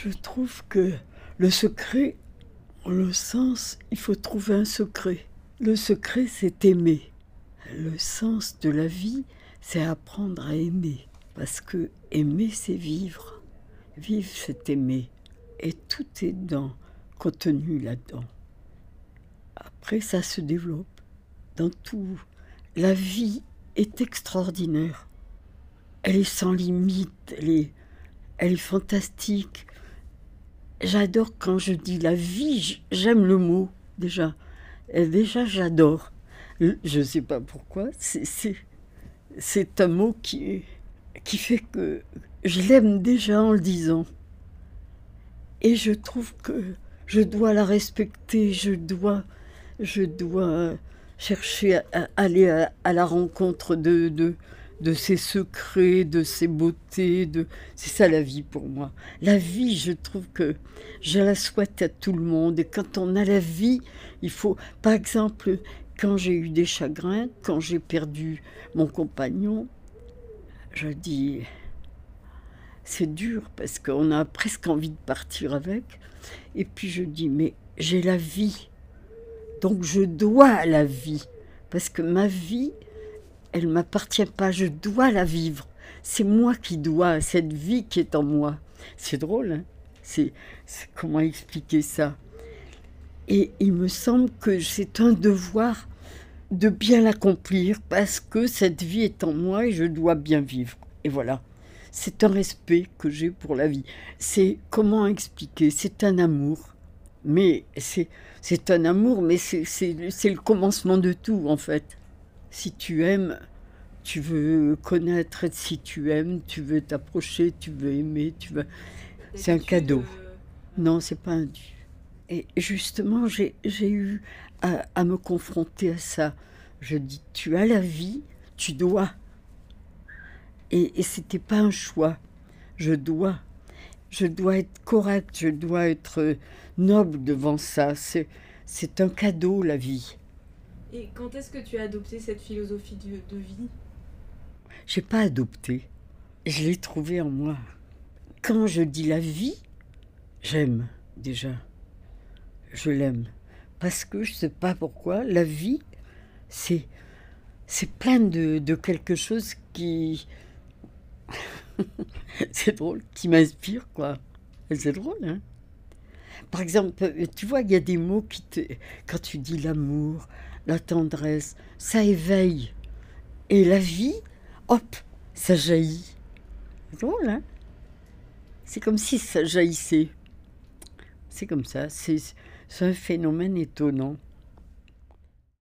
Je trouve que le secret, le sens, il faut trouver un secret. Le secret, c'est aimer. Le sens de la vie, c'est apprendre à aimer. Parce que aimer, c'est vivre. Vivre, c'est aimer. Et tout est dans, contenu là-dedans. Après, ça se développe dans tout. La vie est extraordinaire. Elle est sans limite, elle est, elle est fantastique. J'adore quand je dis la vie, j'aime le mot déjà. Déjà, j'adore. Je ne sais pas pourquoi, c'est un mot qui, fait que je l'aime déjà en le disant. Et je trouve que je dois la respecter, je dois, je dois chercher à, aller à, la rencontre de, de ses secrets, de ses beautés. De... C'est ça la vie pour moi. La vie, je trouve que je la souhaite à tout le monde. Et quand on a la vie, il faut, par exemple, quand j'ai eu des chagrins, quand j'ai perdu mon compagnon, je dis, c'est dur parce qu'on a presque envie de partir avec. Et puis je dis, mais j'ai la vie. Donc je dois à la vie. Parce que ma vie, elle ne m'appartient pas. Je dois la vivre. C'est moi qui dois cette vie qui est en moi. C'est drôle, hein c'est, comment expliquer ça? Et il me semble que c'est un devoir de bien l'accomplir parce que cette vie est en moi et je dois bien vivre. Et voilà c'est un respect que j'ai pour la vie. C'est comment expliquer? C'est un amour. Mais c'est, un amour, mais c'est le commencement de tout, en fait. Si tu aimes, tu veux connaître, si tu aimes, tu veux t'approcher, tu veux aimer, tu veux. C'est un cadeau. Non, c'est pas un dû. Et justement, j'ai, eu à, à me confronter à ça. Je dis, tu as la vie, tu dois et, et c'était pas un choix. Je dois. Je dois être correct, je dois être noble devant ça. C'est un cadeau, la vie. Et quand est-ce que tu as adopté cette philosophie de, de vie? J'ai pas adopté. Je l'ai trouvée en moi. Quand je dis la vie, j'aime déjà. Je l'aime. Parce que je sais pas pourquoi, la vie, c'est, c'est plein de, de quelque chose qui, c'est drôle, qui m'inspire, quoi. C'est drôle, hein. Par exemple, tu vois, il y a des mots qui te. Quand tu dis l'amour, la tendresse, ça éveille. Et la vie, hop, ça jaillit. C'est drôle, hein? C'est comme si ça jaillissait. C'est comme ça. C'est un phénomène étonnant.